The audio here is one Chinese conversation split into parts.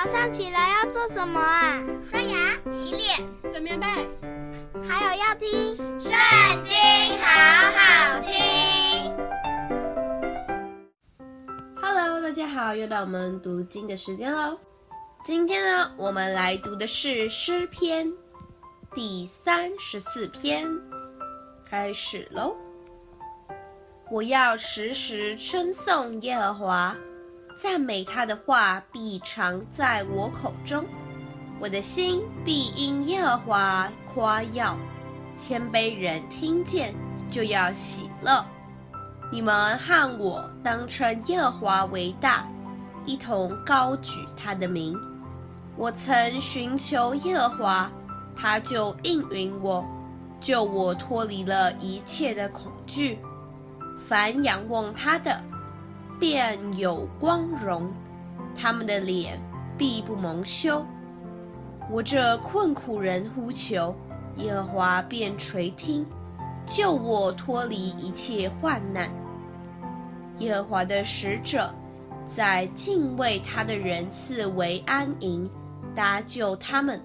早上起来要做什么啊？刷牙、洗脸、整棉被，还有要听《圣经》，好好听。Hello，大家好，又到我们读经的时间喽。今天呢，我们来读的是诗篇第三十四篇，开始喽。我要时时称颂耶和华。赞美他的话必常在我口中，我的心必因耶和华夸耀。谦卑人听见就要喜乐。你们和我当称耶和华为大，一同高举他的名。我曾寻求耶和华，他就应允我，救我脱离了一切的恐惧。凡仰望他的，便有光荣，他们的脸必不蒙羞。我这困苦人呼求，耶和华便垂听，救我脱离一切患难。耶和华的使者在敬畏他的人四围安营，搭救他们。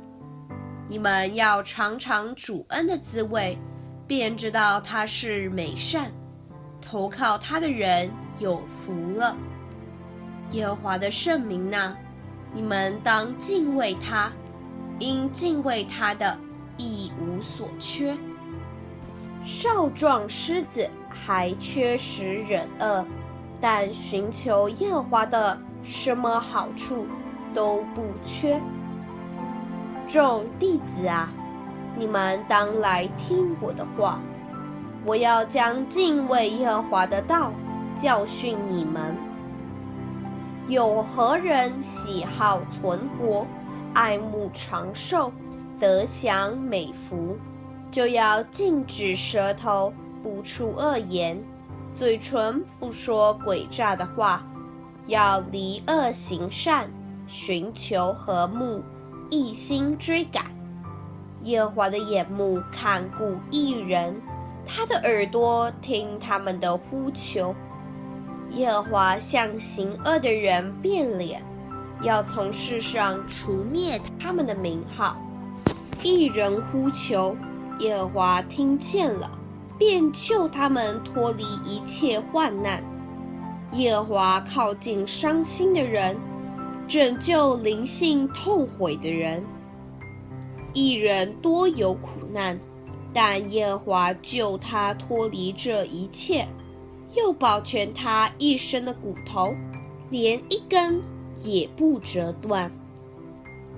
你们要尝尝主恩的滋味，便知道他是美善。投靠他的人有福了。耶和华的圣名呐，你们当敬畏他，因敬畏他的一无所缺。少壮狮子还缺食忍饿，但寻求耶和华的，什么好处都不缺。众弟子啊，你们当来听我的话。我要将敬畏耶和华的道教训你们。有何人喜好存活，爱慕长寿，得享美福，就要禁止舌头，不出恶言，嘴唇不说诡诈的话，要离恶行善，寻求和睦，一心追赶。耶和华的眼目看顾一人。他的耳朵听他们的呼求，耶和华向行恶的人变脸，要从世上除灭他们的名号。一人呼求，耶和华听见了，便救他们脱离一切患难。耶和华靠近伤心的人，拯救灵性痛悔的人。一人多有苦难。但耶和华救他脱离这一切，又保全他一身的骨头，连一根也不折断。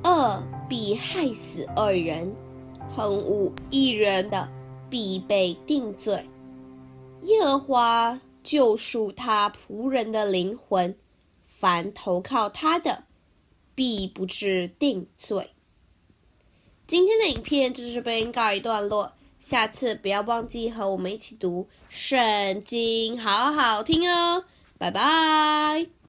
恶必害死恶人，恨恶一人的必被定罪。耶和华救赎他仆人的灵魂，凡投靠他的，必不致定罪。今天的影片就是被告一段落。下次不要忘记和我们一起读圣经，好好听哦！拜拜。